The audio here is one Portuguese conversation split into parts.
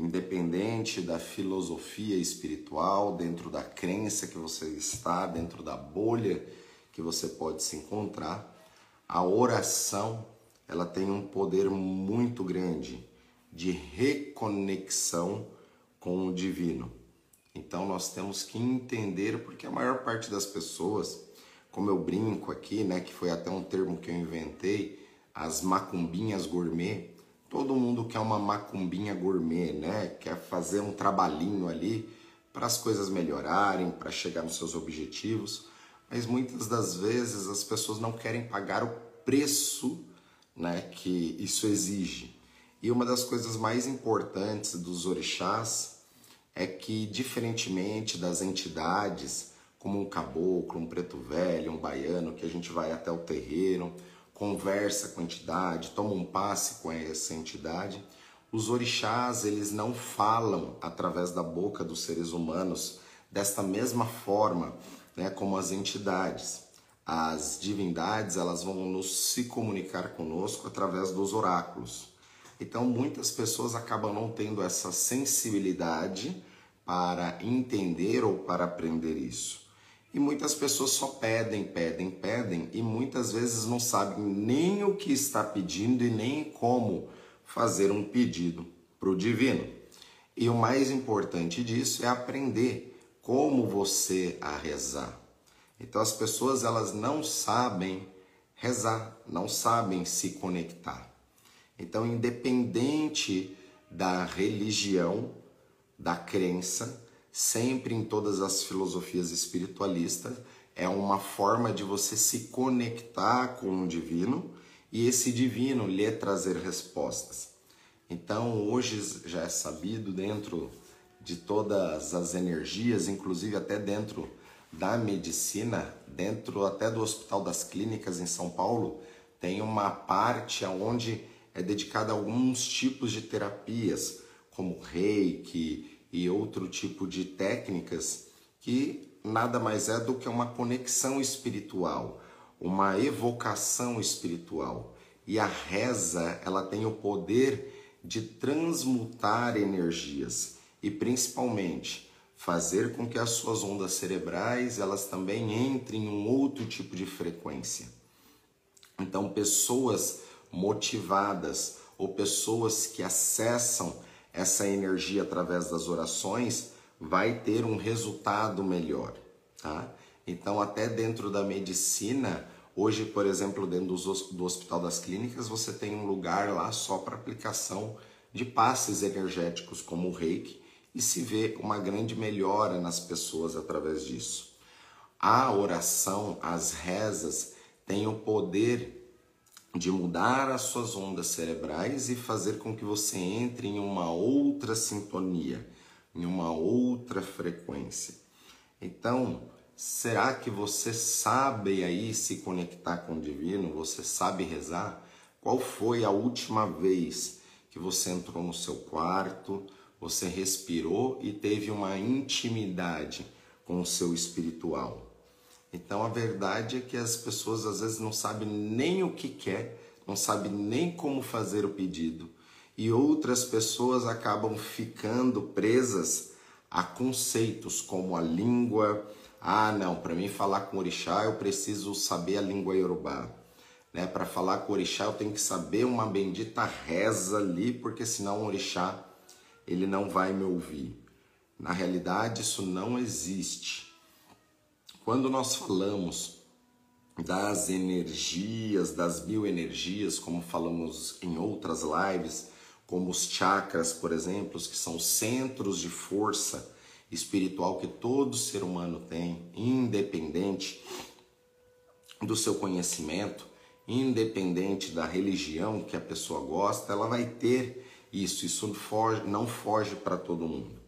independente da filosofia espiritual, dentro da crença que você está, dentro da bolha que você pode se encontrar, a oração ela tem um poder muito grande de reconexão com o divino. Então nós temos que entender porque a maior parte das pessoas, como eu brinco aqui, né, que foi até um termo que eu inventei, as macumbinhas gourmet, todo mundo quer uma macumbinha gourmet, né? Quer fazer um trabalhinho ali para as coisas melhorarem, para chegar nos seus objetivos, mas muitas das vezes as pessoas não querem pagar o preço, né, que isso exige. E uma das coisas mais importantes dos orixás é que, diferentemente das entidades, como um caboclo, um preto velho, um baiano, que a gente vai até o terreiro, conversa com a entidade, toma um passe com essa entidade, os orixás, eles não falam através da boca dos seres humanos desta mesma forma, né, como as entidades. As divindades, elas vão nos se comunicar conosco através dos oráculos. Então, muitas pessoas acabam não tendo essa sensibilidade para entender ou para aprender isso. E muitas pessoas só pedem, pedem, pedem e muitas vezes não sabem nem o que está pedindo e nem como fazer um pedido para o divino. E o mais importante disso é aprender como você a rezar. Então as pessoas elas não sabem rezar, não sabem se conectar. Então, independente da religião, da crença, sempre em todas as filosofias espiritualistas, é uma forma de você se conectar com o divino e esse divino lhe trazer respostas. Então, hoje já é sabido dentro de todas as energias, inclusive até dentro da medicina, dentro até do Hospital das Clínicas em São Paulo, tem uma parte onde é dedicada a alguns tipos de terapias, como reiki, e outro tipo de técnicas que nada mais é do que uma conexão espiritual, uma evocação espiritual. E a reza, ela tem o poder de transmutar energias e principalmente fazer com que as suas ondas cerebrais, elas também entrem em um outro tipo de frequência. Então, pessoas motivadas ou pessoas que acessam essa energia através das orações, vai ter um resultado melhor, tá? Então, até dentro da medicina, hoje, por exemplo, dentro do Hospital das Clínicas, você tem um lugar lá só para aplicação de passes energéticos, como o reiki, e se vê uma grande melhora nas pessoas através disso. A oração, as rezas, têm o poder de mudar as suas ondas cerebrais e fazer com que você entre em uma outra sintonia, em uma outra frequência. Então, será que você sabe aí se conectar com o divino? Você sabe rezar? Qual foi a última vez que você entrou no seu quarto, você respirou e teve uma intimidade com o seu espiritual? Então a verdade é que as pessoas às vezes não sabem nem o que quer, não sabem nem como fazer o pedido. E outras pessoas acabam ficando presas a conceitos como a língua. Ah, não, para mim falar com orixá eu preciso saber a língua iorubá. Né? Para falar com orixá eu tenho que saber uma bendita reza ali, porque senão o orixá ele não vai me ouvir. Na realidade, isso não existe. Quando nós falamos das energias, das bioenergias, como falamos em outras lives, como os chakras, por exemplo, que são centros de força espiritual que todo ser humano tem, independente do seu conhecimento, independente da religião que a pessoa gosta, ela vai ter isso. Isso foge, não foge para todo mundo.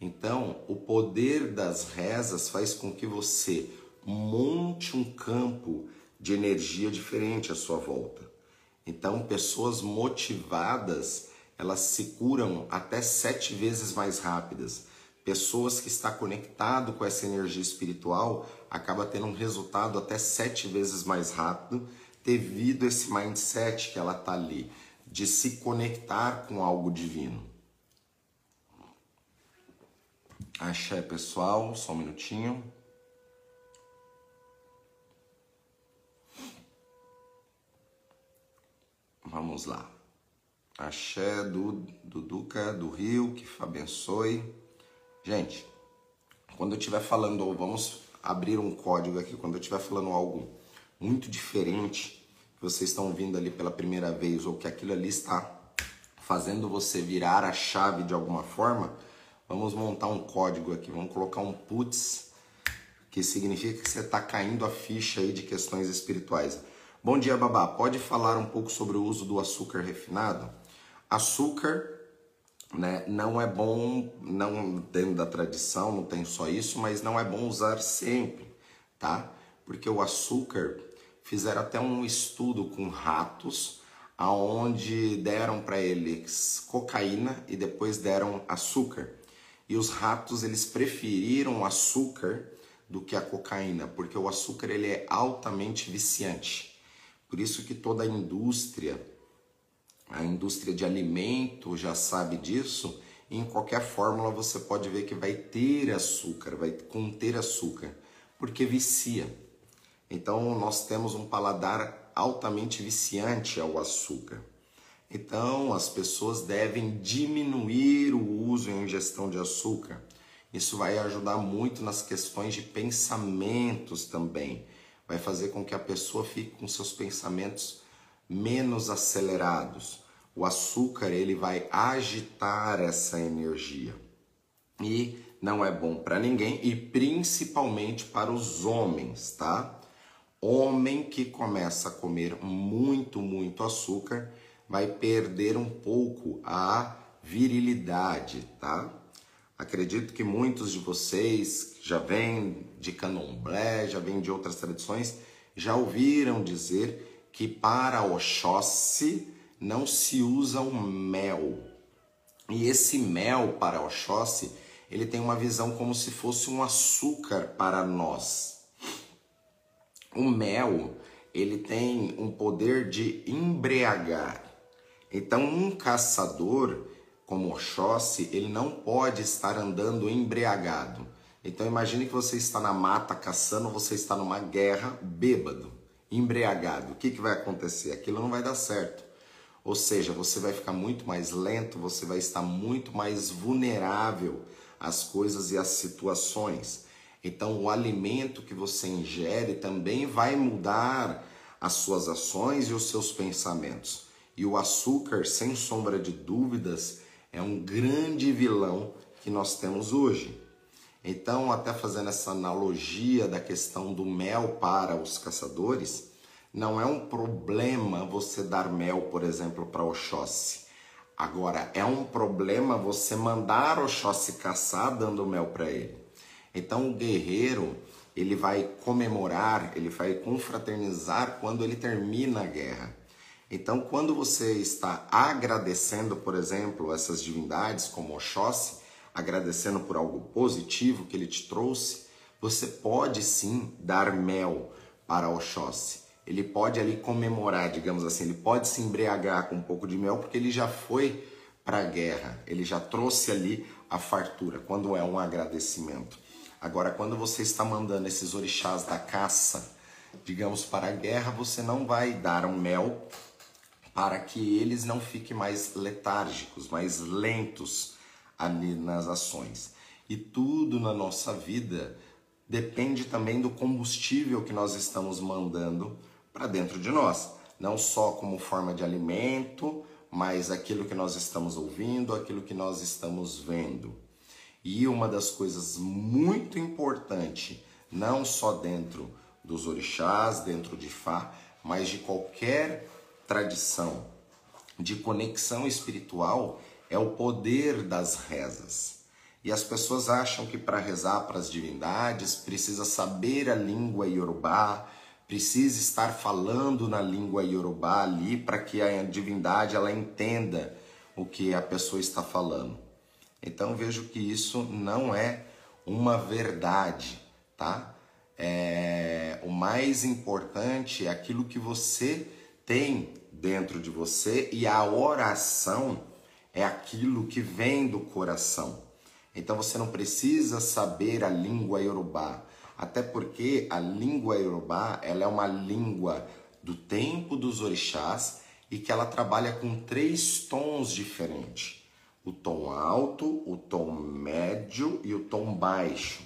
Então, o poder das rezas faz com que você monte um campo de energia diferente à sua volta. Então, pessoas motivadas, elas se curam até sete vezes mais rápidas. Pessoas que estão conectado com essa energia espiritual acaba tendo um resultado até sete vezes mais rápido devido a esse mindset que ela está ali de se conectar com algo divino. Axé, pessoal, só um minutinho. Vamos lá. Axé do, do Duca do Rio, que abençoe. Gente, quando eu estiver falando, vamos abrir um código aqui, quando eu estiver falando algo muito diferente, que vocês estão ouvindo ali pela primeira vez, ou que aquilo ali está fazendo você virar a chave de alguma forma, vamos montar um código aqui, vamos colocar um puts, que significa que você está caindo a ficha aí de questões espirituais. Bom dia, Babá. Pode falar um pouco sobre o uso do açúcar refinado? Açúcar, né, não é bom, não dentro da tradição, não tem só isso, mas não é bom usar sempre, tá? Porque o açúcar, fizeram até um estudo com ratos, aonde deram para eles cocaína e depois deram açúcar. E os ratos, eles preferiram açúcar do que a cocaína, porque o açúcar ele é altamente viciante. Por isso que toda a indústria, a indústria de alimento já sabe disso. E em qualquer fórmula você pode ver que vai ter açúcar, vai conter açúcar, porque vicia. Então nós temos um paladar altamente viciante ao açúcar. Então as pessoas devem diminuir o uso e a ingestão de açúcar. Isso vai ajudar muito nas questões de pensamentos também vai fazer com que a pessoa fique com seus pensamentos menos acelerados. O açúcar ele vai agitar essa energia e não é bom para ninguém e principalmente para os homens, tá? Homem que começa a comer muito, muito açúcar vai perder um pouco a virilidade, tá? Acredito que muitos de vocês já vêm de candomblé, já vêm de outras tradições, já ouviram dizer que para Oxóssi não se usa o mel. E esse mel para Oxóssi, ele tem uma visão como se fosse um açúcar para nós. O mel, ele tem um poder de embriagar. Então, um caçador como Oxóssi, ele não pode estar andando embriagado. Então imagine que você está na mata caçando, você está numa guerra bêbado, embriagado. O que, que vai acontecer? Aquilo não vai dar certo. Ou seja, você vai ficar muito mais lento, você vai estar muito mais vulnerável às coisas e às situações. Então, o alimento que você ingere também vai mudar as suas ações e os seus pensamentos. E o açúcar, sem sombra de dúvidas, é um grande vilão que nós temos hoje. Então, até fazendo essa analogia da questão do mel para os caçadores, não é um problema você dar mel, por exemplo, para Oxóssi. Agora, é um problema você mandar Oxóssi caçar dando mel para ele. Então, o guerreiro, ele vai comemorar, ele vai confraternizar quando ele termina a guerra. Então, quando você está agradecendo, por exemplo, essas divindades como Oxóssi, agradecendo por algo positivo que ele te trouxe, você pode sim dar mel para Oxóssi. Ele pode ali comemorar, digamos assim, ele pode se embriagar com um pouco de mel porque ele já foi para a guerra, ele já trouxe ali a fartura, quando é um agradecimento. Agora, quando você está mandando esses orixás da caça, digamos, para a guerra, você não vai dar um mel para que eles não fiquem mais letárgicos, mais lentos nas ações. E tudo na nossa vida depende também do combustível que nós estamos mandando para dentro de nós, não só como forma de alimento, mas aquilo que nós estamos ouvindo, aquilo que nós estamos vendo. E uma das coisas muito importante, não só dentro dos orixás, dentro de Fá, mas de qualquer tradição de conexão espiritual é o poder das rezas. E as pessoas acham que para rezar para as divindades precisa saber a língua iorubá, precisa estar falando na língua iorubá ali para que a divindade ela entenda o que a pessoa está falando. Então vejo que isso não é uma verdade, tá? É, o mais importante é aquilo que você tem dentro de você e a oração é aquilo que vem do coração. Então você não precisa saber a língua iorubá, até porque a língua iorubá ela é uma língua do tempo dos orixás e que ela trabalha com três tons diferentes: o tom alto, o tom médio e o tom baixo.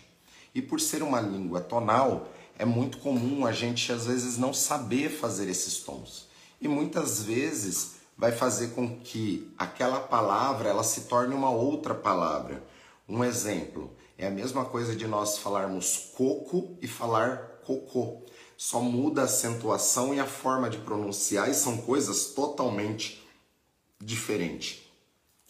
E por ser uma língua tonal, é muito comum a gente às vezes não saber fazer esses tons. E muitas vezes vai fazer com que aquela palavra ela se torne uma outra palavra. Um exemplo é a mesma coisa de nós falarmos coco e falar cocô. Só muda a acentuação e a forma de pronunciar e são coisas totalmente diferentes.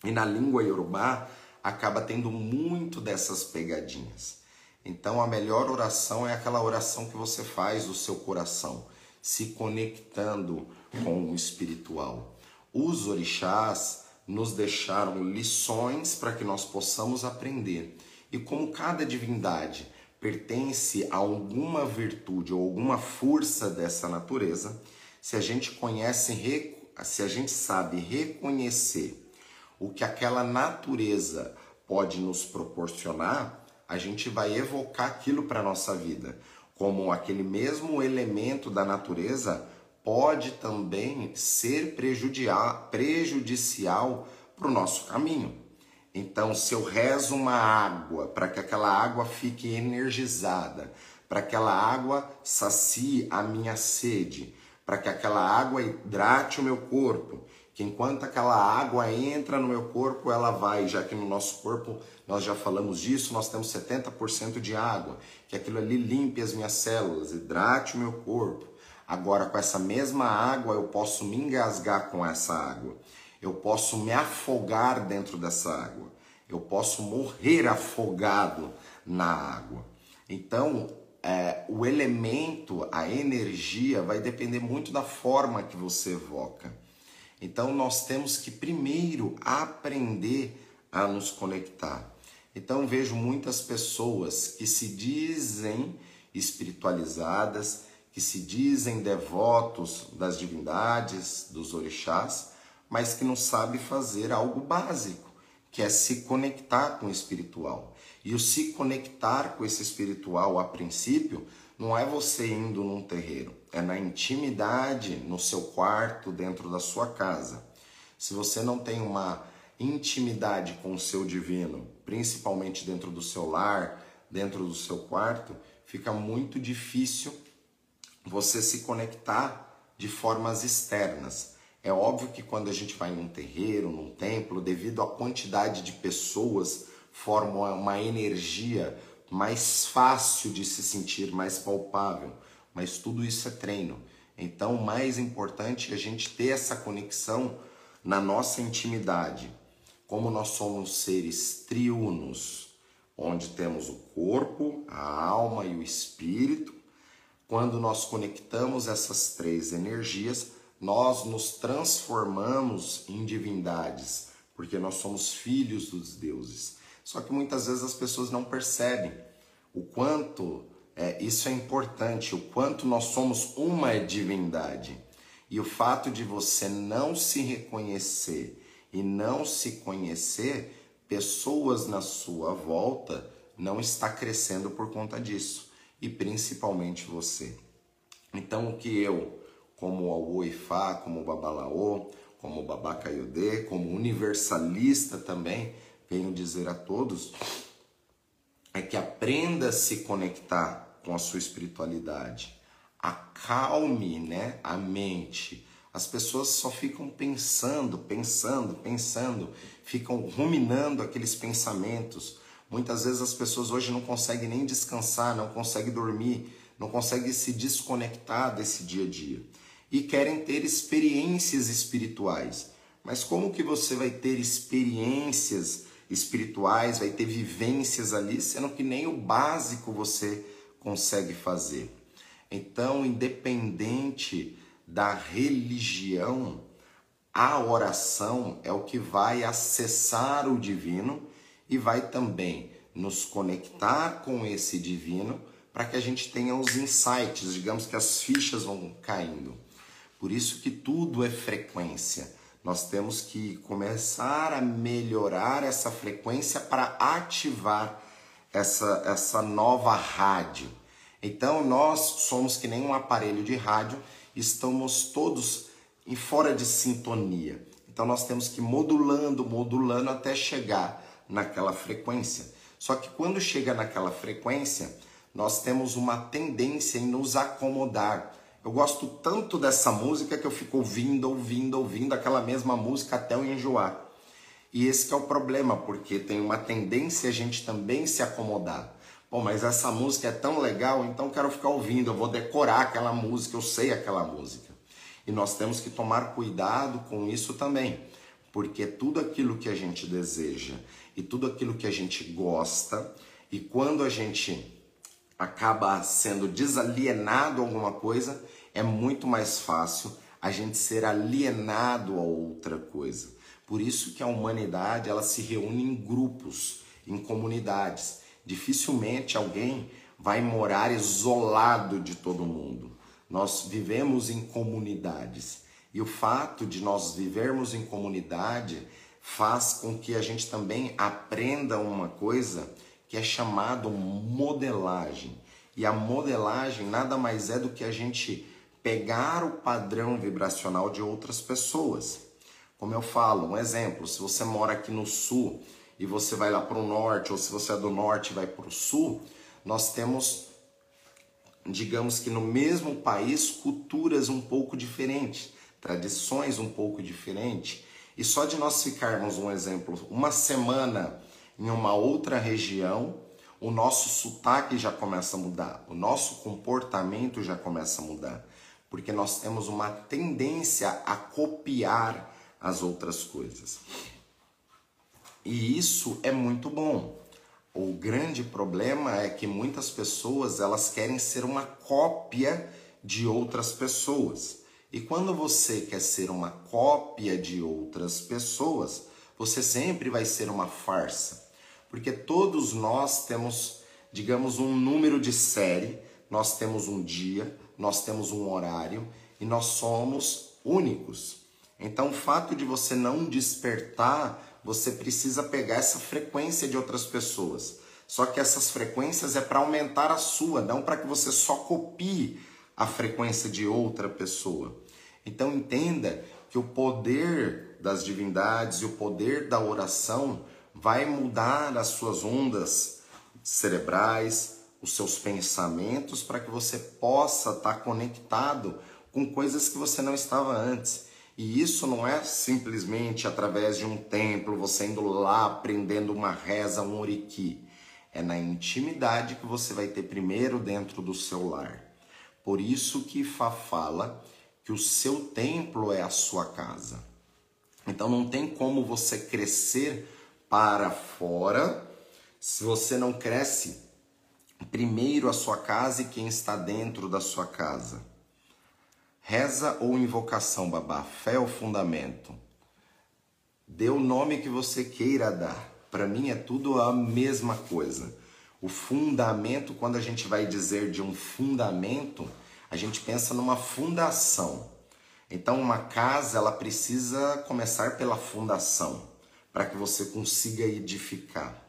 E na língua iorubá acaba tendo muito dessas pegadinhas. Então a melhor oração é aquela oração que você faz do seu coração, se conectando com o espiritual. Os orixás nos deixaram lições para que nós possamos aprender. E como cada divindade pertence a alguma virtude ou alguma força dessa natureza, se a gente conhece, se a gente sabe reconhecer o que aquela natureza pode nos proporcionar, a gente vai evocar aquilo para nossa vida. Como aquele mesmo elemento da natureza pode também ser prejudicial para o nosso caminho. Então, se eu rezo uma água para que aquela água fique energizada, para que aquela água sacie a minha sede, para que aquela água hidrate o meu corpo, que enquanto aquela água entra no meu corpo, ela vai, já que no nosso corpo nós já falamos disso, nós temos 70% de água, que aquilo ali limpe as minhas células, hidrate o meu corpo. Agora, com essa mesma água, eu posso me engasgar com essa água, eu posso me afogar dentro dessa água, eu posso morrer afogado na água. Então, é, o elemento, a energia, vai depender muito da forma que você evoca. Então nós temos que primeiro aprender a nos conectar. Então vejo muitas pessoas que se dizem espiritualizadas, que se dizem devotos das divindades, dos orixás, mas que não sabe fazer algo básico, que é se conectar com o espiritual. E o se conectar com esse espiritual a princípio não é você indo num terreiro, é na intimidade, no seu quarto, dentro da sua casa. Se você não tem uma intimidade com o seu divino, principalmente dentro do seu lar, dentro do seu quarto, fica muito difícil você se conectar de formas externas. É óbvio que quando a gente vai num terreiro, num templo, devido à quantidade de pessoas, forma uma energia mais fácil de se sentir, mais palpável. Mas tudo isso é treino. Então, mais importante é a gente ter essa conexão na nossa intimidade. Como nós somos seres triunos, onde temos o corpo, a alma e o espírito, quando nós conectamos essas três energias, nós nos transformamos em divindades, porque nós somos filhos dos deuses. Só que muitas vezes as pessoas não percebem o quanto é, isso é importante, o quanto nós somos uma divindade. E o fato de você não se reconhecer e não se conhecer, pessoas na sua volta não está crescendo por conta disso, e principalmente você. Então o que eu, como o Ifá, como o Babalaô, como o Babacaiodê, como universalista também, venho dizer a todos é que aprenda a se conectar com a sua espiritualidade. Acalme, né, a mente. As pessoas só ficam pensando, pensando, pensando, ficam ruminando aqueles pensamentos. Muitas vezes as pessoas hoje não conseguem nem descansar, não conseguem dormir, não conseguem se desconectar desse dia a dia e querem ter experiências espirituais. Mas como que você vai ter experiências espirituais, vai ter vivências ali, sendo que nem o básico você consegue fazer. Então, independente da religião, a oração é o que vai acessar o divino e vai também nos conectar com esse divino para que a gente tenha os insights, digamos que as fichas vão caindo. Por isso que tudo é frequência. Nós temos que começar a melhorar essa frequência para ativar essa, essa nova rádio. Então nós somos que nem um aparelho de rádio, estamos todos em fora de sintonia. Então nós temos que ir modulando, modulando até chegar naquela frequência. Só que quando chega naquela frequência, nós temos uma tendência em nos acomodar. Eu gosto tanto dessa música que eu fico ouvindo, ouvindo, ouvindo aquela mesma música até eu enjoar. E esse é o problema, porque tem uma tendência a gente também se acomodar. Pô, mas essa música é tão legal, então quero ficar ouvindo, eu vou decorar aquela música, eu sei aquela música. E nós temos que tomar cuidado com isso também, porque tudo aquilo que a gente deseja e tudo aquilo que a gente gosta, e quando a gente acaba sendo desalienado a alguma coisa, é muito mais fácil a gente ser alienado a outra coisa. Por isso que a humanidade ela se reúne em grupos, em comunidades. Dificilmente alguém vai morar isolado de todo mundo. Nós vivemos em comunidades. E o fato de nós vivermos em comunidade faz com que a gente também aprenda uma coisa que é chamado modelagem. E a modelagem nada mais é do que a gente pegar o padrão vibracional de outras pessoas. Como eu falo, um exemplo, se você mora aqui no sul e você vai lá para o norte, ou se você é do norte e vai para o sul, nós temos, digamos que no mesmo país, culturas um pouco diferentes, tradições um pouco diferentes. E só de nós ficarmos, um exemplo, uma semana em uma outra região, o nosso sotaque já começa a mudar, o nosso comportamento já começa a mudar, porque nós temos uma tendência a copiar as outras coisas. E isso é muito bom. O grande problema é que muitas pessoas elas querem ser uma cópia de outras pessoas. E quando você quer ser uma cópia de outras pessoas, você sempre vai ser uma farsa. Porque todos nós temos, digamos, um número de série, nós temos um dia, nós temos um horário e nós somos únicos. Então, o fato de você não despertar, você precisa pegar essa frequência de outras pessoas. Só que essas frequências é para aumentar a sua, não para que você só copie a frequência de outra pessoa. Então, entenda que o poder das divindades e o poder da oração vai mudar as suas ondas cerebrais, os seus pensamentos, para que você possa estar conectado com coisas que você não estava antes. E isso não é simplesmente através de um templo, você indo lá aprendendo uma reza, um oriki. É na intimidade que você vai ter primeiro dentro do seu lar. Por isso que Fá fala que o seu templo é a sua casa. Então não tem como você crescer para fora se você não cresce primeiro a sua casa e quem está dentro da sua casa. Reza ou invocação, babá. Fé é o fundamento. Dê o nome que você queira dar. Para mim é tudo a mesma coisa. O fundamento, quando a gente vai dizer de um fundamento, a gente pensa numa fundação. Então, uma casa, ela precisa começar pela fundação, para que você consiga edificar.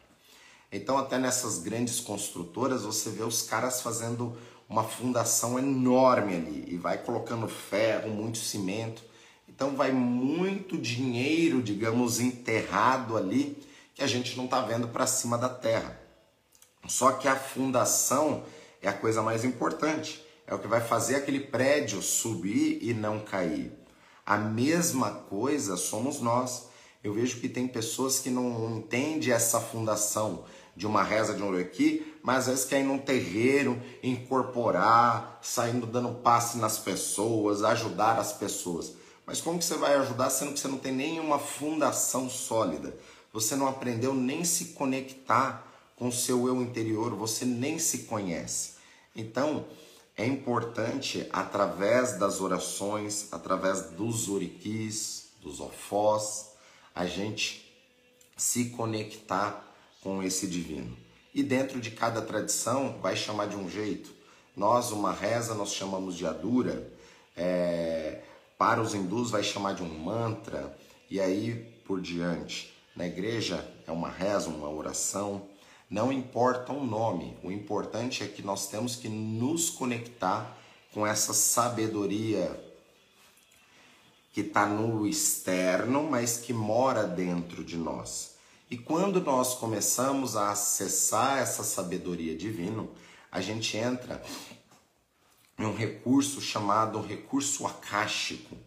Então, até nessas grandes construtoras, você vê os caras fazendo uma fundação enorme ali e vai colocando ferro, muito cimento. Então vai muito dinheiro, digamos, enterrado ali que a gente não está vendo para cima da terra. Só que a fundação é a coisa mais importante. É o que vai fazer aquele prédio subir e não cair. A mesma coisa somos nós. Eu vejo que tem pessoas que não entendem essa fundação de uma reza de um Uruqui, mas às vezes quer ir num terreiro, incorporar, saindo dando passe nas pessoas, ajudar as pessoas. Mas como que você vai ajudar sendo que você não tem nenhuma fundação sólida? Você não aprendeu nem se conectar com o seu eu interior, você nem se conhece. Então, é importante através das orações, através dos oriquis, dos ofós, a gente se conectar com esse divino. E dentro de cada tradição vai chamar de um jeito. Nós, uma reza, nós chamamos de adura. É, para os hindus vai chamar de um mantra. e aí por diante. Na igreja é uma reza, uma oração, não importa o nome, o importante é que nós temos que nos conectar com essa sabedoria que está no externo, mas que mora dentro de nós. E quando nós começamos a acessar essa sabedoria divina, a gente entra em um recurso chamado recurso acástico.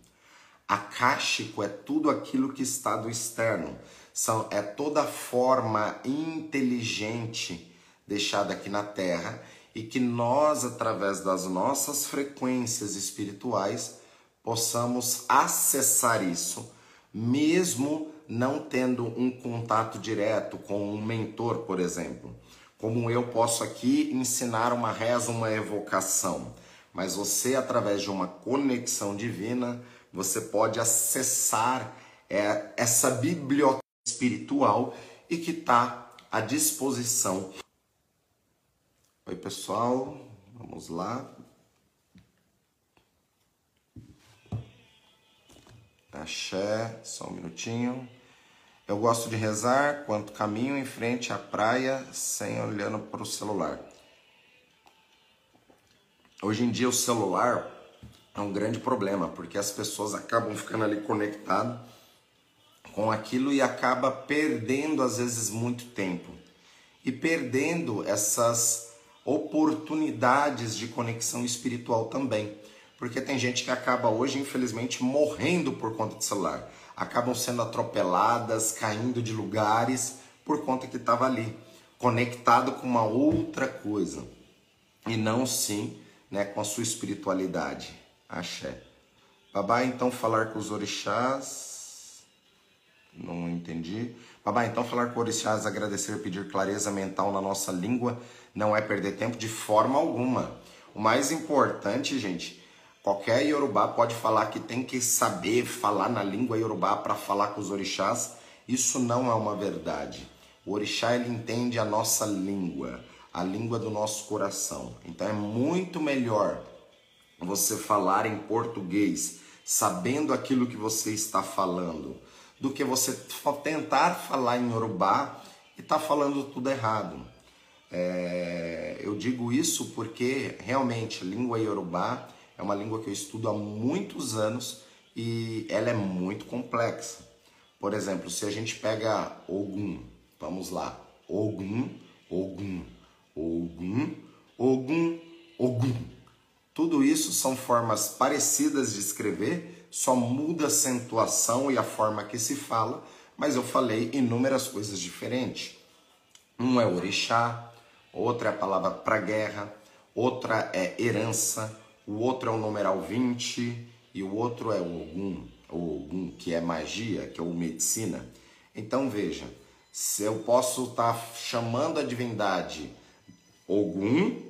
Acástico é tudo aquilo que está do externo, são, é toda forma inteligente deixada aqui na Terra e que nós, através das nossas frequências espirituais, possamos acessar isso, mesmo não tendo um contato direto com um mentor, por exemplo. Como eu posso aqui ensinar uma reza, uma evocação, mas você, através de uma conexão divina, você pode acessar é, essa biblioteca espiritual e que está à disposição. Oi, pessoal, vamos lá. Axé, só um minutinho. Eu gosto de rezar quando caminho em frente à praia sem olhando para o celular. Hoje em dia o celular é um grande problema, porque as pessoas acabam ficando ali conectadas com aquilo e acaba perdendo às vezes muito tempo. E perdendo essas oportunidades de conexão espiritual também. Porque tem gente que acaba hoje, infelizmente, morrendo por conta de celular. Acabam sendo atropeladas, caindo de lugares por conta que estava ali, conectado com uma outra coisa. E não sim né, com a sua espiritualidade. Axé. Babá, então falar com os orixás. Não entendi. Babá, então falar com orixás, agradecer, pedir clareza mental na nossa língua não é perder tempo de forma alguma. O mais importante, gente, qualquer iorubá pode falar que tem que saber falar na língua iorubá para falar com os orixás. Isso não é uma verdade. O orixá ele entende a nossa língua, a língua do nosso coração. Então é muito melhor você falar em português, sabendo aquilo que você está falando, do que você tentar falar em urubá e tá falando tudo errado. É, eu digo isso porque realmente a língua iorubá é uma língua que eu estudo há muitos anos e ela é muito complexa. Por exemplo, se a gente pega Ogum, vamos lá, Ogum, Ogum, Ogum, Ogum, Ogum. Tudo isso são formas parecidas de escrever, só muda a acentuação e a forma que se fala, mas eu falei inúmeras coisas diferentes. Um é orixá, outra é a palavra para guerra, outra é herança, o outro é o numeral 20 e o outro é o Ogum, Ogum, que é magia, que é o medicina. Então veja, se eu posso estar tá chamando a divindade Ogum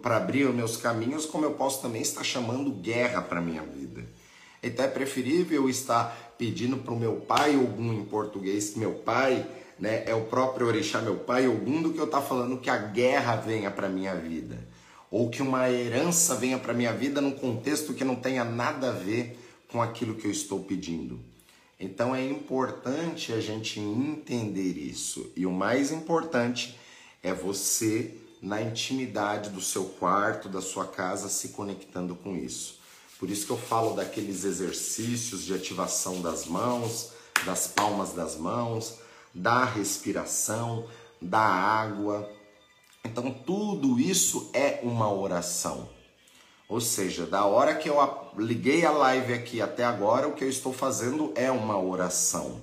para abrir os meus caminhos, como eu posso também estar chamando guerra para minha vida. Então é preferível estar pedindo para o meu pai Ogum em português, que meu pai né, é o próprio orixá, meu pai Ogum, do que eu estar falando que a guerra venha para minha vida. Ou que uma herança venha para minha vida num contexto que não tenha nada a ver com aquilo que eu estou pedindo. Então é importante a gente entender isso. E o mais importante é você na intimidade do seu quarto, da sua casa, se conectando com isso. Por isso que eu falo daqueles exercícios de ativação das mãos, das palmas das mãos, da respiração, da água. Então, tudo isso é uma oração. Ou seja, da hora que eu liguei a live aqui até agora, o que eu estou fazendo é uma oração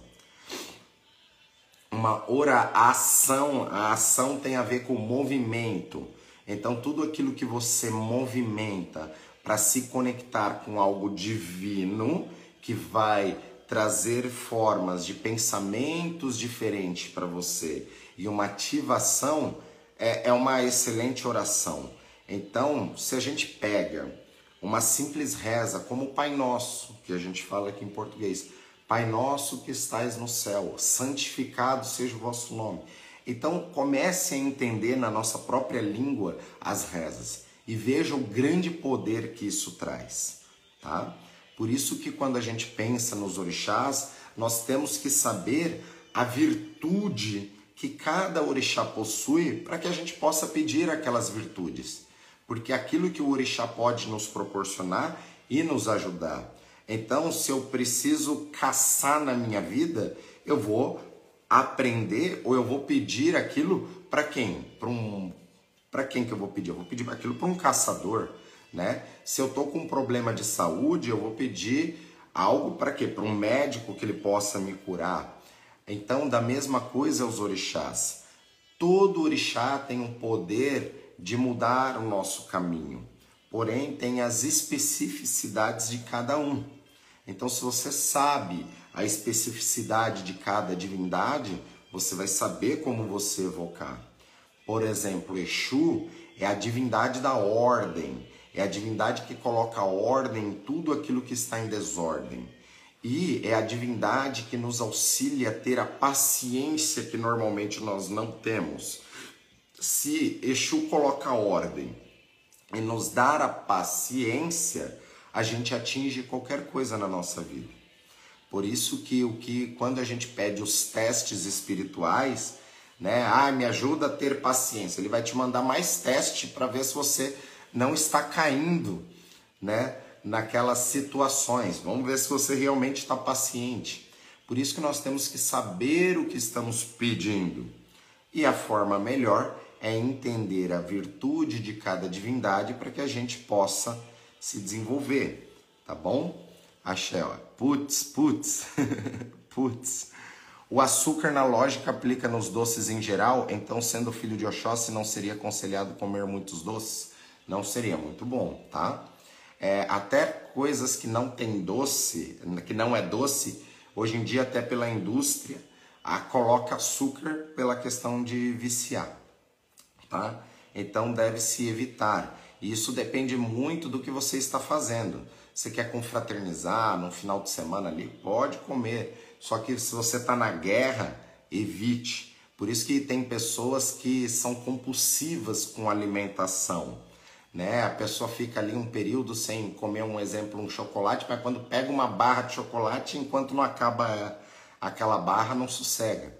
uma oração, a ação tem a ver com movimento. Então, tudo aquilo que você movimenta para se conectar com algo divino, que vai trazer formas de pensamentos diferentes para você e uma ativação, é, é uma excelente oração. Então, se a gente pega uma simples reza, como o Pai Nosso, que a gente fala aqui em português, Pai nosso que estais no céu, santificado seja o vosso nome. Então comece a entender na nossa própria língua as rezas e veja o grande poder que isso traz, tá? Por isso que quando a gente pensa nos orixás, Nós temos que saber a virtude que cada orixá possui para que a gente possa pedir aquelas virtudes. Porque aquilo que o orixá pode nos proporcionar e nos ajudar. Então, se eu preciso caçar na minha vida, eu vou aprender ou eu vou pedir aquilo para quem? Para um para quem que eu vou pedir? Eu vou pedir aquilo para um caçador, né? Se eu tô com um problema de saúde, eu vou pedir algo para quê? Para um médico que ele possa me curar. Então, da mesma coisa os orixás. Todo orixá tem um poder de mudar o nosso caminho. Porém, tem as especificidades de cada um. Então, se você sabe a especificidade de cada divindade, você vai saber como você evocar. Por exemplo, Exu é a divindade da ordem, é a divindade que coloca ordem em tudo aquilo que está em desordem. E é a divindade que nos auxilia a ter a paciência que normalmente nós não temos. Se Exu coloca ordem e nos dar a paciência, a gente atinge qualquer coisa na nossa vida. Por isso que o que quando a gente pede os testes espirituais, né? Ah, me ajuda a ter paciência. Ele vai te mandar mais teste para ver se você não está caindo, né? Naquelas situações. Vamos ver se você realmente está paciente. Por isso que nós temos que saber o que estamos pedindo. E a forma melhor é entender a virtude de cada divindade para que a gente possa se desenvolver, tá bom? Axé, ó. Putz, putz, putz. O açúcar na lógica aplica nos doces em geral, então sendo filho de Oxóssi não seria aconselhado comer muitos doces? Não seria muito bom, tá? É, até coisas que não tem doce, que não é doce, hoje em dia até pela indústria, a, coloca açúcar pela questão de viciar, tá? Então deve se evitar. E isso depende muito do que você está fazendo. Você quer confraternizar no final de semana ali? Pode comer. Só que se você está na guerra, evite. Por isso que tem pessoas que são compulsivas com alimentação. Né? A pessoa fica ali um período sem comer, um exemplo, um chocolate, mas quando pega uma barra de chocolate, enquanto não acaba aquela barra, não sossega.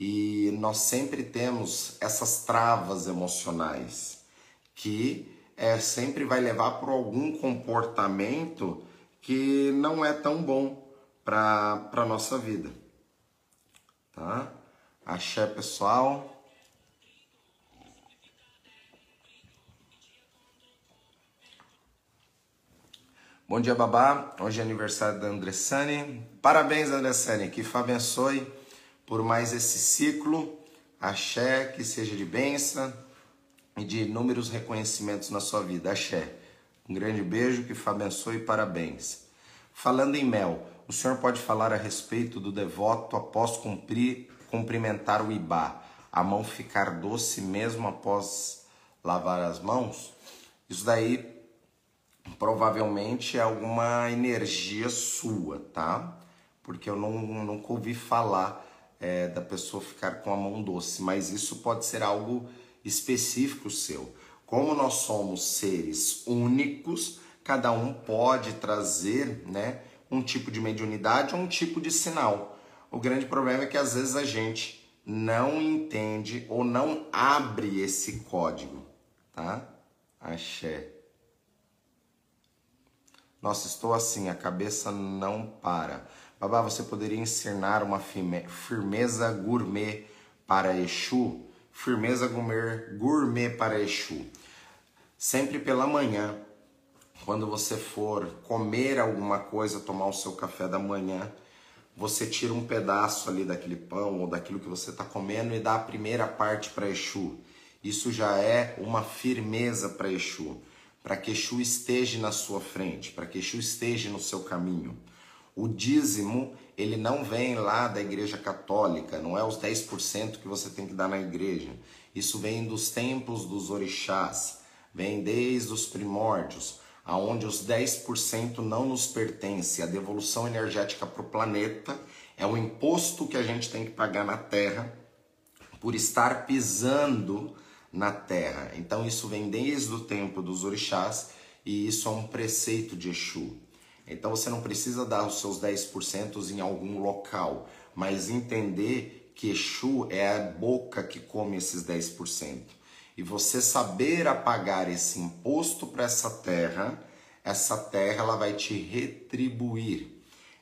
E nós sempre temos essas travas emocionais que é, sempre vai levar por algum comportamento que não é tão bom para a nossa vida. Tá? Axé, pessoal. Bom dia, babá. Hoje é aniversário da Andressane. Parabéns, Andressane. Que Fá abençoe por mais esse ciclo. Axé, que seja de bênção e de inúmeros reconhecimentos na sua vida. Axé. Um grande beijo, que Fá abençoe e parabéns. Falando em mel, o senhor pode falar a respeito do devoto após cumprir, cumprimentar o Ibá, a mão ficar doce mesmo após lavar as mãos? Isso daí provavelmente é alguma energia sua, tá? Porque eu não, nunca ouvi falar é, da pessoa ficar com a mão doce, mas isso pode ser algo específico seu. Como nós somos seres únicos, cada um pode trazer, né, um tipo de mediunidade ou um tipo de sinal. O grande problema é que às vezes a gente não entende ou não abre esse código, tá? Axé. Nossa, estou assim, a cabeça não para. Babá, você poderia ensinar uma firmeza gourmet para Exu? Firmeza gourmet, gourmet para Exu. Sempre pela manhã, quando você for comer alguma coisa, tomar o seu café da manhã, você tira um pedaço ali daquele pão ou daquilo que você está comendo e dá a primeira parte para Exu. Isso já é uma firmeza para Exu, para que Exu esteja na sua frente, para que Exu esteja no seu caminho. O dízimo, ele não vem lá da igreja católica, não é os 10% que você tem que dar na igreja. Isso vem dos templos dos orixás, vem desde os primórdios, aonde os 10% não nos pertence. A devolução energética para o planeta é o imposto que a gente tem que pagar na Terra por estar pisando na Terra. Então isso vem desde o tempo dos orixás e isso é um preceito de Exu. Então você não precisa dar os seus 10% em algum local, mas entender que Exu é a boca que come esses 10%. E você saber apagar esse imposto para essa terra, essa terra ela vai te retribuir.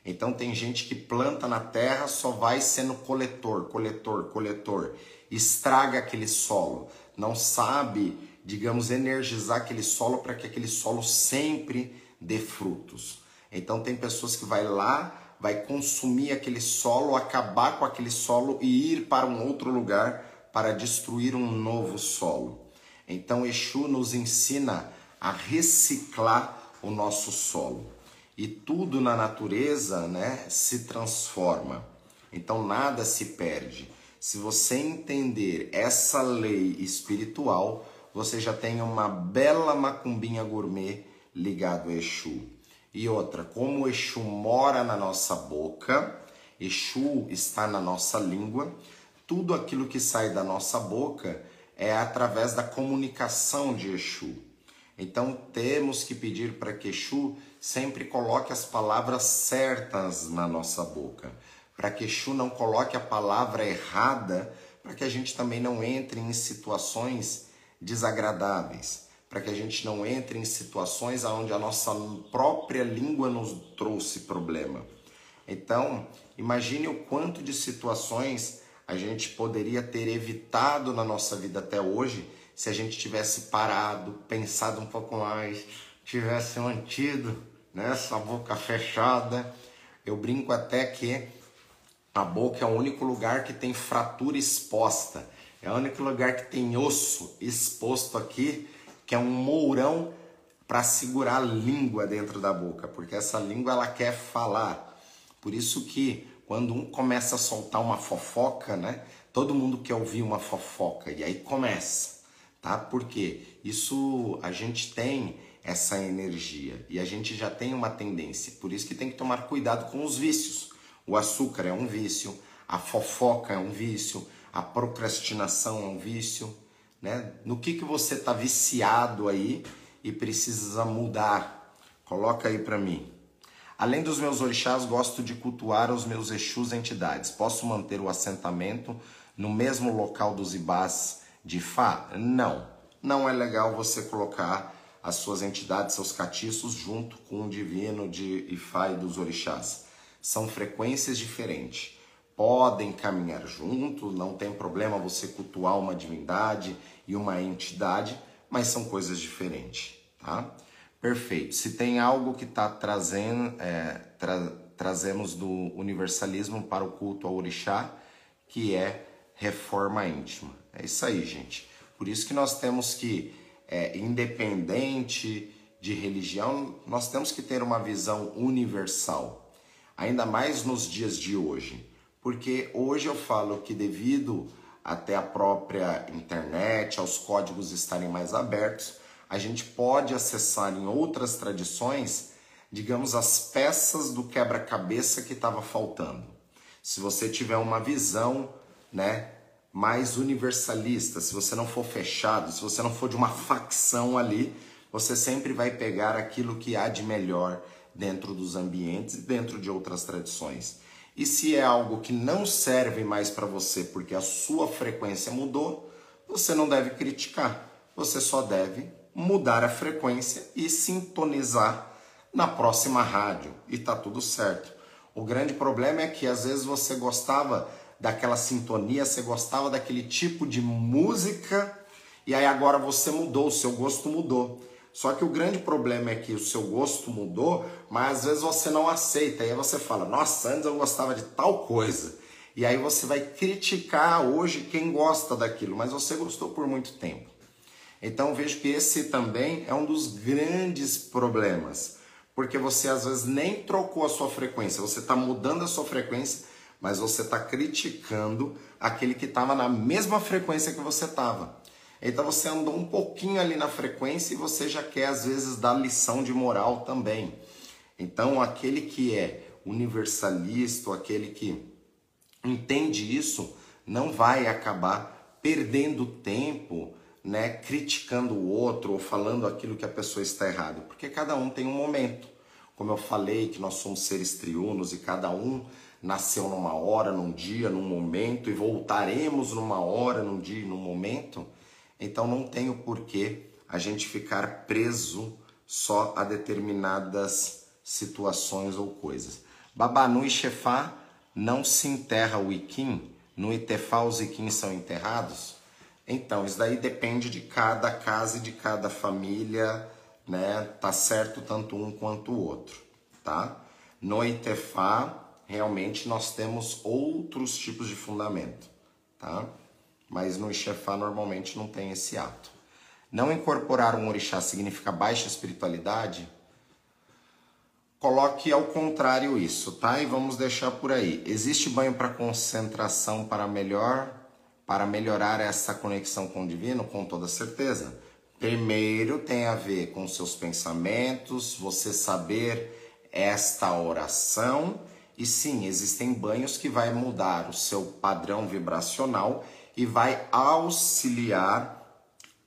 Então tem gente que planta na terra, só vai sendo coletor, coletor, coletor, estraga aquele solo, não sabe, digamos, energizar aquele solo para que aquele solo sempre dê frutos. Então tem pessoas que vai lá, vai consumir aquele solo, acabar com aquele solo e ir para um outro lugar para destruir um novo solo. Então Exu nos ensina a reciclar o nosso solo. E tudo na natureza, né, se transforma. Então nada se perde. Se você entender essa lei espiritual, você já tem uma bela macumbinha gourmet ligado a Exu. E outra, como Exu mora na nossa boca, Exu está na nossa língua, tudo aquilo que sai da nossa boca é através da comunicação de Exu. Então temos que pedir para que Exu sempre coloque as palavras certas na nossa boca, para que Exu não coloque a palavra errada, para que a gente também não entre em situações desagradáveis para que a gente não entre em situações onde a nossa própria língua nos trouxe problema. Então, imagine o quanto de situações a gente poderia ter evitado na nossa vida até hoje se a gente tivesse parado, pensado um pouco mais, tivesse mantido né, boca fechada. Eu brinco até que a boca é o único lugar que tem fratura exposta, é o único lugar que tem osso exposto aqui que é um mourão para segurar a língua dentro da boca, porque essa língua ela quer falar. Por isso que quando um começa a soltar uma fofoca, né? Todo mundo quer ouvir uma fofoca e aí começa, tá? Porque isso a gente tem essa energia e a gente já tem uma tendência. Por isso que tem que tomar cuidado com os vícios. O açúcar é um vício, a fofoca é um vício, a procrastinação é um vício, né? No que, que você está viciado aí e precisa mudar? Coloca aí para mim. Além dos meus orixás, gosto de cultuar os meus exus entidades. Posso manter o assentamento no mesmo local dos ibás de Fá? Não. Não é legal você colocar as suas entidades, seus catiços, junto com o divino de Ifá e dos orixás. São frequências diferentes podem caminhar juntos, não tem problema você cultuar uma divindade e uma entidade, mas são coisas diferentes, tá? Perfeito. Se tem algo que está trazendo, é, tra trazemos do universalismo para o culto ao orixá, que é reforma íntima. É isso aí, gente. Por isso que nós temos que, é, independente de religião, nós temos que ter uma visão universal, ainda mais nos dias de hoje porque hoje eu falo que devido até a própria internet, aos códigos estarem mais abertos, a gente pode acessar em outras tradições, digamos, as peças do quebra-cabeça que estava faltando. Se você tiver uma visão, né, mais universalista, se você não for fechado, se você não for de uma facção ali, você sempre vai pegar aquilo que há de melhor dentro dos ambientes e dentro de outras tradições. E se é algo que não serve mais para você porque a sua frequência mudou, você não deve criticar. Você só deve mudar a frequência e sintonizar na próxima rádio e tá tudo certo. O grande problema é que às vezes você gostava daquela sintonia, você gostava daquele tipo de música e aí agora você mudou, o seu gosto mudou. Só que o grande problema é que o seu gosto mudou, mas às vezes você não aceita. E aí você fala, nossa, antes eu gostava de tal coisa. E aí você vai criticar hoje quem gosta daquilo, mas você gostou por muito tempo. Então vejo que esse também é um dos grandes problemas, porque você às vezes nem trocou a sua frequência, você está mudando a sua frequência, mas você está criticando aquele que estava na mesma frequência que você estava. Então você andou um pouquinho ali na frequência e você já quer às vezes dar lição de moral também. Então aquele que é universalista, aquele que entende isso, não vai acabar perdendo tempo, né, criticando o outro ou falando aquilo que a pessoa está errado, porque cada um tem um momento. como eu falei, que nós somos seres triunos e cada um nasceu numa hora, num dia, num momento e voltaremos numa hora, num dia, num momento. Então não tem o porquê a gente ficar preso só a determinadas situações ou coisas. Babanu e Chefá não se enterra o Iquim, no Itefá os Iquins são enterrados? Então, isso daí depende de cada casa e de cada família, né? Tá certo tanto um quanto o outro, tá? No Itefá, realmente nós temos outros tipos de fundamento, tá? Mas no Ixefá normalmente não tem esse ato. Não incorporar um orixá significa baixa espiritualidade? Coloque ao contrário isso, tá? E vamos deixar por aí. Existe banho para concentração para melhor, para melhorar essa conexão com o divino? Com toda certeza. Primeiro tem a ver com seus pensamentos, você saber esta oração e sim, existem banhos que vai mudar o seu padrão vibracional e vai auxiliar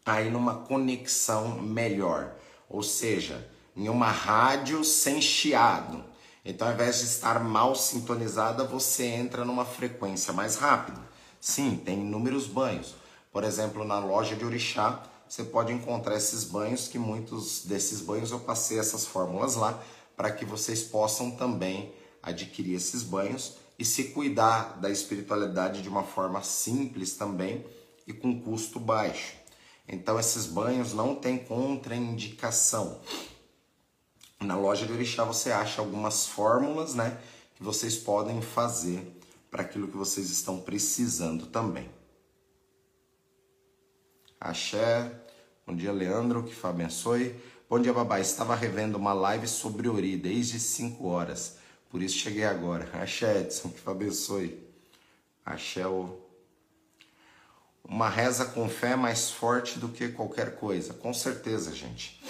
aí numa conexão melhor, ou seja, em uma rádio sem chiado. Então, ao invés de estar mal sintonizada, você entra numa frequência mais rápida. Sim, tem inúmeros banhos. Por exemplo, na loja de Orixá, você pode encontrar esses banhos, que muitos desses banhos eu passei essas fórmulas lá, para que vocês possam também adquirir esses banhos e se cuidar da espiritualidade de uma forma simples também e com custo baixo. Então esses banhos não tem contraindicação. Na loja de orixá você acha algumas fórmulas, né, que vocês podem fazer para aquilo que vocês estão precisando também. Axé. Bom dia, Leandro, que Fá abençoe. Bom dia, babá. Estava revendo uma live sobre Ori desde 5 horas. Por isso cheguei agora. Axé, Edson, que Fá abençoe. Axé, o uma reza com fé é mais forte do que qualquer coisa, com certeza, gente.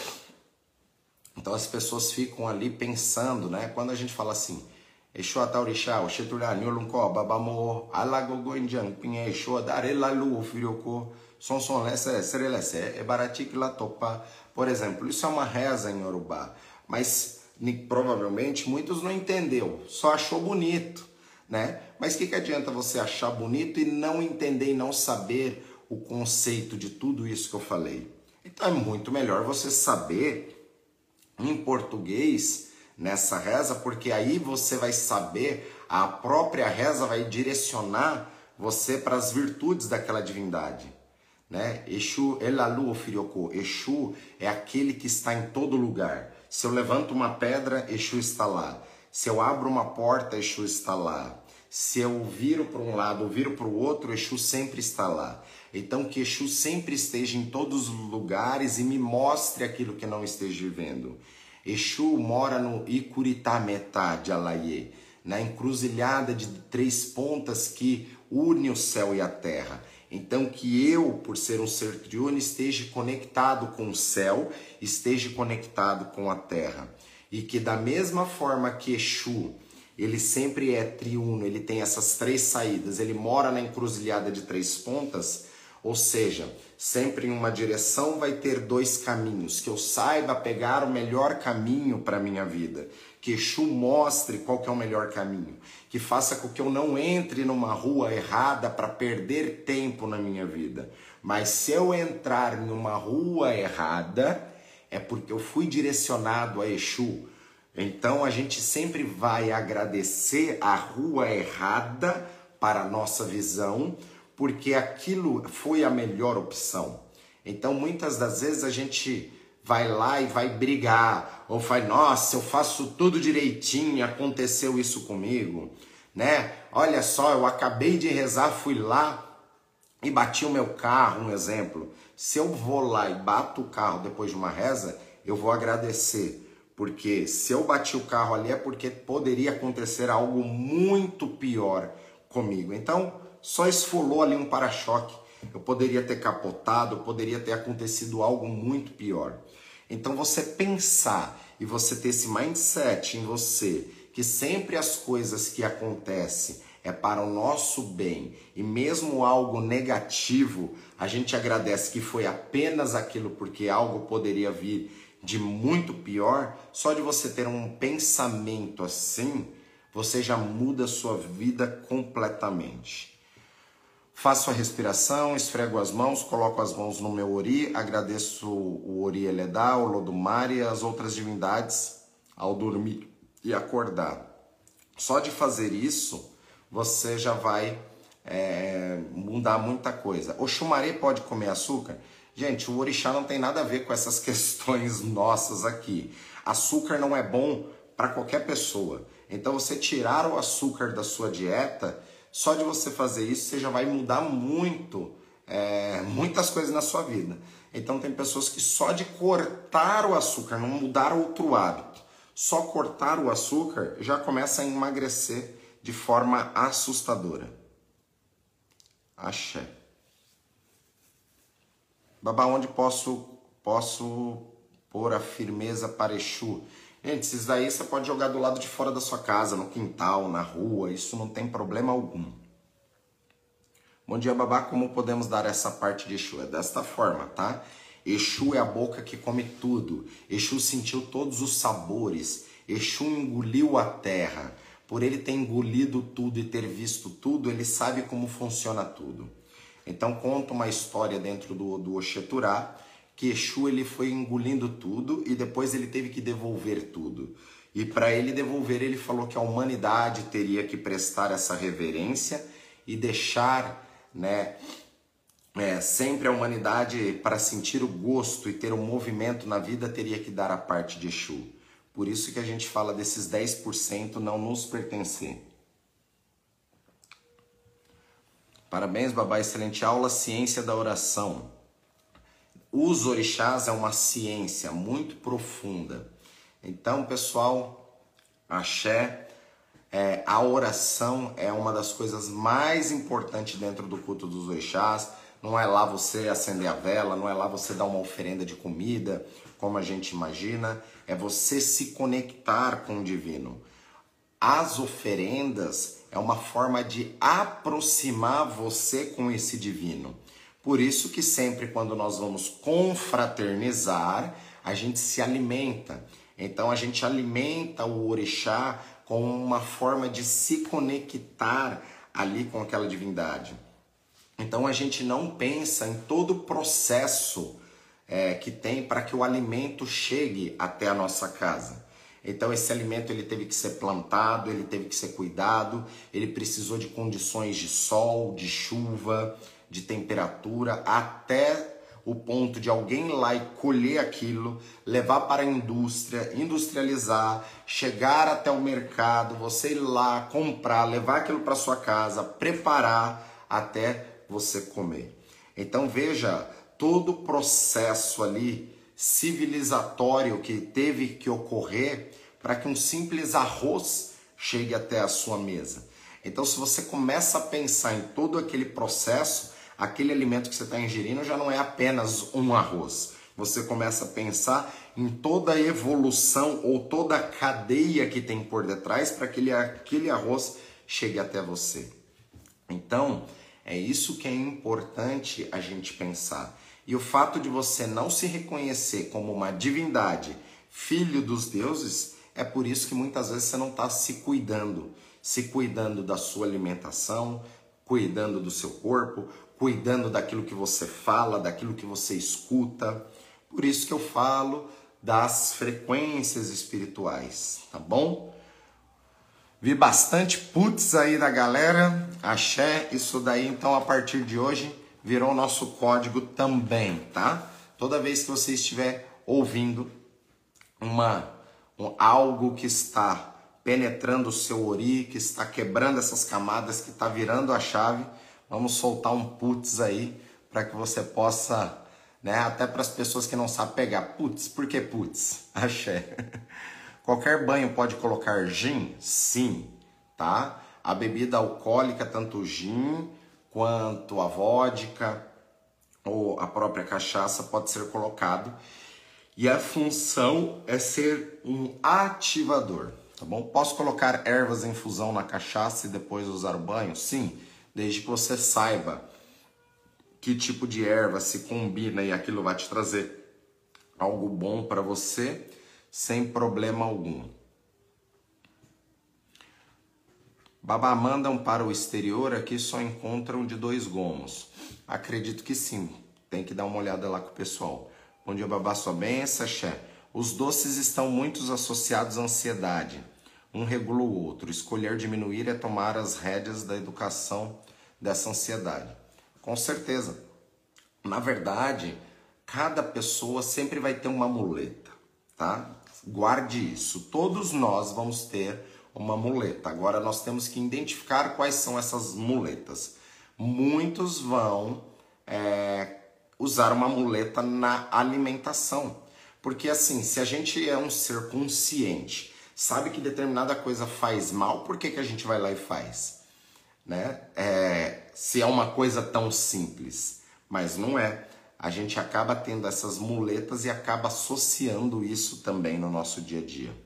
Então as pessoas ficam ali pensando, né? Quando a gente fala assim, Exu Ataurixá, Oxeturá, Nyolunkó, Babamô, Alagogo Indian, Pinha Exu, Darelalu, Firiocô, Sonson Lessa, Serelessé, Ebaratik Latopa. Por exemplo, isso é uma reza em Yorubá, mas provavelmente muitos não entendeu, só achou bonito né? Mas o que, que adianta você achar bonito e não entender e não saber o conceito de tudo isso que eu falei? Então é muito melhor você saber em português nessa reza, porque aí você vai saber, a própria reza vai direcionar você para as virtudes daquela divindade. Né? Exu Elalu Ofirioko. Exu é aquele que está em todo lugar. Se eu levanto uma pedra, Exu está lá. Se eu abro uma porta, Exu está lá. Se eu viro para um lado ou viro para o outro, Exu sempre está lá. Então que Exu sempre esteja em todos os lugares e me mostre aquilo que não esteja vendo. Exu mora no Ikuritá Metá de Alaie, na encruzilhada de três pontas que une o céu e a terra. Então que eu, por ser um ser triuno, esteja conectado com o céu, esteja conectado com a terra. E que da mesma forma que Exu, ele sempre é triuno, ele tem essas três saídas, ele mora na encruzilhada de três pontas, ou seja, sempre em uma direção vai ter dois caminhos, que eu saiba pegar o melhor caminho para minha vida, que Exu mostre qual que é o melhor caminho, que faça com que eu não entre numa rua errada para perder tempo na minha vida. Mas se eu entrar em uma rua errada, é porque eu fui direcionado a Exu. Então a gente sempre vai agradecer a rua errada para a nossa visão, porque aquilo foi a melhor opção. Então muitas das vezes a gente vai lá e vai brigar, ou faz, nossa, eu faço tudo direitinho, aconteceu isso comigo, né? Olha só, eu acabei de rezar, fui lá e bati o meu carro, um exemplo. Se eu vou lá e bato o carro depois de uma reza, eu vou agradecer. Porque se eu bati o carro ali é porque poderia acontecer algo muito pior comigo. Então, só esfolou ali um para-choque. Eu poderia ter capotado, poderia ter acontecido algo muito pior. Então, você pensar e você ter esse mindset em você que sempre as coisas que acontecem é para o nosso bem e mesmo algo negativo, a gente agradece que foi apenas aquilo porque algo poderia vir de muito pior, só de você ter um pensamento assim, você já muda a sua vida completamente. Faço a respiração, esfrego as mãos, coloco as mãos no meu ori, agradeço o ori Eledá, o Lodumar e as outras divindades ao dormir e acordar. Só de fazer isso, você já vai é, mudar muita coisa. O chumaré pode comer açúcar? Gente, o orixá não tem nada a ver com essas questões nossas aqui. Açúcar não é bom para qualquer pessoa. Então, você tirar o açúcar da sua dieta só de você fazer isso, você já vai mudar muito, é, muitas coisas na sua vida. Então tem pessoas que só de cortar o açúcar, não mudar outro hábito, só cortar o açúcar já começa a emagrecer de forma assustadora. Axé. Babá, onde posso posso pôr a firmeza para Exu? Gente, esses daí você pode jogar do lado de fora da sua casa, no quintal, na rua, isso não tem problema algum. Bom dia, babá. Como podemos dar essa parte de Exu? É desta forma, tá? Exu é a boca que come tudo. Exu sentiu todos os sabores. Exu engoliu a terra. Por ele ter engolido tudo e ter visto tudo, ele sabe como funciona tudo. Então conta uma história dentro do, do Oxeturá que Exu ele foi engolindo tudo e depois ele teve que devolver tudo. E para ele devolver, ele falou que a humanidade teria que prestar essa reverência e deixar, né, é, sempre a humanidade para sentir o gosto e ter um movimento na vida teria que dar a parte de Exu. Por isso que a gente fala desses 10% não nos pertencer. Parabéns, babá, excelente aula, ciência da oração. Os orixás é uma ciência muito profunda. Então, pessoal, axé, é, a oração é uma das coisas mais importantes dentro do culto dos orixás. Não é lá você acender a vela, não é lá você dar uma oferenda de comida, como a gente imagina. É você se conectar com o divino. As oferendas é uma forma de aproximar você com esse divino. Por isso que sempre quando nós vamos confraternizar, a gente se alimenta. Então a gente alimenta o orixá com uma forma de se conectar ali com aquela divindade. Então a gente não pensa em todo o processo é, que tem para que o alimento chegue até a nossa casa. Então esse alimento ele teve que ser plantado, ele teve que ser cuidado, ele precisou de condições de sol, de chuva, de temperatura até o ponto de alguém lá e colher aquilo, levar para a indústria, industrializar, chegar até o mercado, você ir lá comprar, levar aquilo para sua casa, preparar até você comer. Então veja todo o processo ali civilizatório que teve que ocorrer para que um simples arroz chegue até a sua mesa. Então, se você começa a pensar em todo aquele processo, aquele alimento que você está ingerindo já não é apenas um arroz. Você começa a pensar em toda a evolução ou toda a cadeia que tem por detrás para que aquele, aquele arroz chegue até você. Então, é isso que é importante a gente pensar. E o fato de você não se reconhecer como uma divindade, filho dos deuses, é por isso que muitas vezes você não está se cuidando, se cuidando da sua alimentação, cuidando do seu corpo, cuidando daquilo que você fala, daquilo que você escuta. Por isso que eu falo das frequências espirituais, tá bom? Vi bastante putz aí da galera, axé, isso daí então a partir de hoje virou nosso código também, tá? Toda vez que você estiver ouvindo uma um, algo que está penetrando o seu ori, que está quebrando essas camadas, que está virando a chave, Vamos soltar um putz aí para que você possa, né, até para as pessoas que não sabem pegar. Putz, por que putz? Axé. Qualquer banho pode colocar gin? Sim, tá? A bebida alcoólica, tanto o gin quanto a vodka ou a própria cachaça pode ser colocado. E a função é ser um ativador, tá bom? Posso colocar ervas em fusão na cachaça e depois usar o banho? Sim desde que você saiba que tipo de erva se combina e aquilo vai te trazer algo bom para você sem problema algum. Babá mandam para o exterior, aqui só encontram de dois gomos. Acredito que sim. Tem que dar uma olhada lá com o pessoal. Bom dia, babá, sua benção, xé. Os doces estão muito associados à ansiedade. Um regula o outro. Escolher diminuir é tomar as rédeas da educação dessa ansiedade. Com certeza. Na verdade, cada pessoa sempre vai ter uma muleta, tá? Guarde isso. Todos nós vamos ter uma muleta. Agora nós temos que identificar quais são essas muletas. Muitos vão é, usar uma muleta na alimentação. Porque assim, se a gente é um ser consciente, sabe que determinada coisa faz mal, por que, que a gente vai lá e faz? Né? É, se é uma coisa tão simples, mas não é. A gente acaba tendo essas muletas e acaba associando isso também no nosso dia a dia.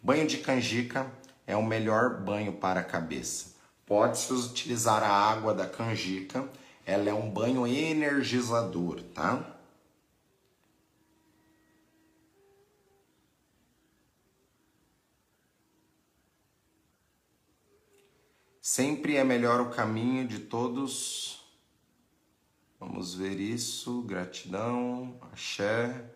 Banho de canjica é o melhor banho para a cabeça. Pode-se utilizar a água da canjica, ela é um banho energizador, tá? Sempre é melhor o caminho de todos. Vamos ver isso. Gratidão, axé.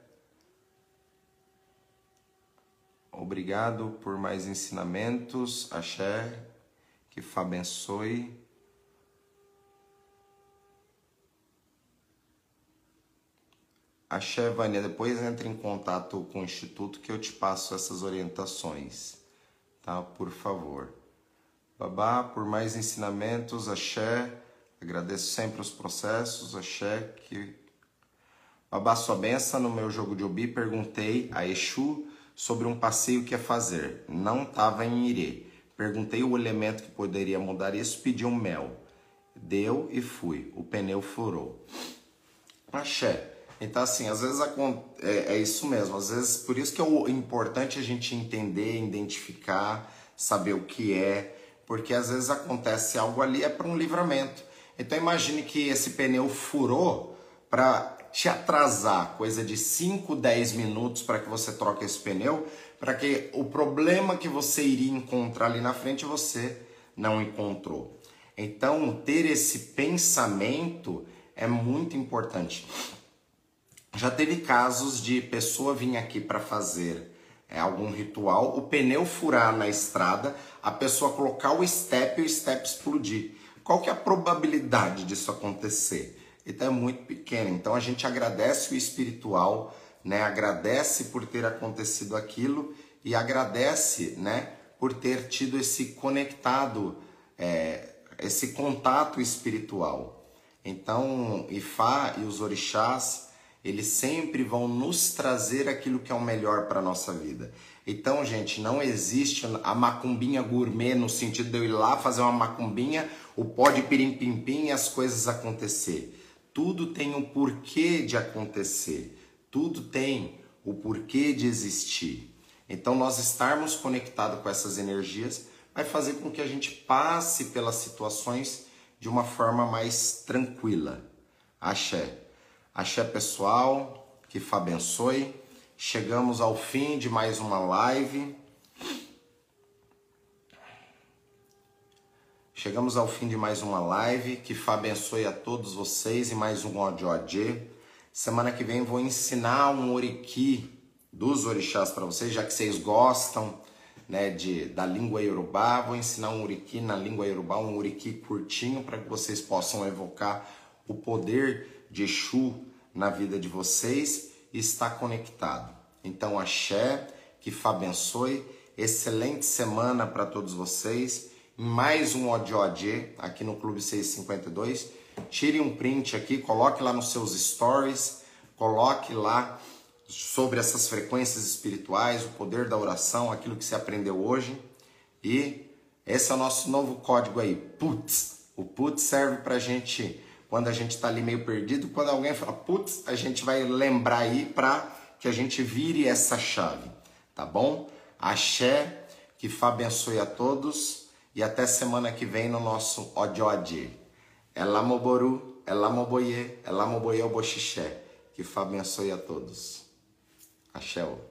Obrigado por mais ensinamentos, axé. Que Fá abençoe. Axé, Vânia, depois entre em contato com o Instituto que eu te passo essas orientações, tá? Por favor. Babá, por mais ensinamentos, axé. Agradeço sempre os processos, axé. Que... Babá, sua benção no meu jogo de Obi, perguntei a Exu sobre um passeio que ia fazer. Não estava em Irê. Perguntei o elemento que poderia mudar isso, pedi um mel. Deu e fui. O pneu furou. Axé. Então, assim, às vezes é, é isso mesmo. Às vezes, por isso que é importante a gente entender, identificar, saber o que é porque às vezes acontece algo ali, é para um livramento. Então imagine que esse pneu furou para te atrasar, coisa de 5, 10 minutos para que você troque esse pneu, para que o problema que você iria encontrar ali na frente você não encontrou. Então, ter esse pensamento é muito importante. Já teve casos de pessoa vir aqui para fazer é, algum ritual, o pneu furar na estrada, a pessoa colocar o step e o step explodir. Qual que é a probabilidade disso acontecer? Então é muito pequena. Então a gente agradece o espiritual, né? Agradece por ter acontecido aquilo e agradece, né? Por ter tido esse conectado, é, esse contato espiritual. Então, Ifá e os orixás eles sempre vão nos trazer aquilo que é o melhor para a nossa vida. Então, gente, não existe a macumbinha gourmet no sentido de eu ir lá fazer uma macumbinha, o pó de pirim-pim-pim e as coisas acontecer. Tudo tem um porquê de acontecer. Tudo tem o porquê de existir. Então, nós estarmos conectados com essas energias vai fazer com que a gente passe pelas situações de uma forma mais tranquila. Axé. Axé pessoal, que Fá abençoe. Chegamos ao fim de mais uma live. Chegamos ao fim de mais uma live. Que Fá abençoe a todos vocês e mais um ODOD. Semana que vem vou ensinar um oriki dos orixás para vocês, já que vocês gostam né, de, da língua iorubá. Vou ensinar um oriki na língua iorubá, um oriki curtinho, para que vocês possam evocar o poder de Exu na vida de vocês está conectado. Então, axé, que Fá abençoe, excelente semana para todos vocês. Mais um ODOD aqui no Clube 652. Tire um print aqui, coloque lá nos seus stories, coloque lá sobre essas frequências espirituais, o poder da oração, aquilo que você aprendeu hoje. E esse é o nosso novo código aí, PUTS. O PUTS serve para a gente quando a gente está ali meio perdido, quando alguém fala, putz, a gente vai lembrar aí para que a gente vire essa chave, tá bom? Axé, que Fá abençoe a todos e até semana que vem no nosso Odiode. Elamoboru, Elamoboye, Elamoboye Oboxixé. Que Fá abençoe a todos. Axel.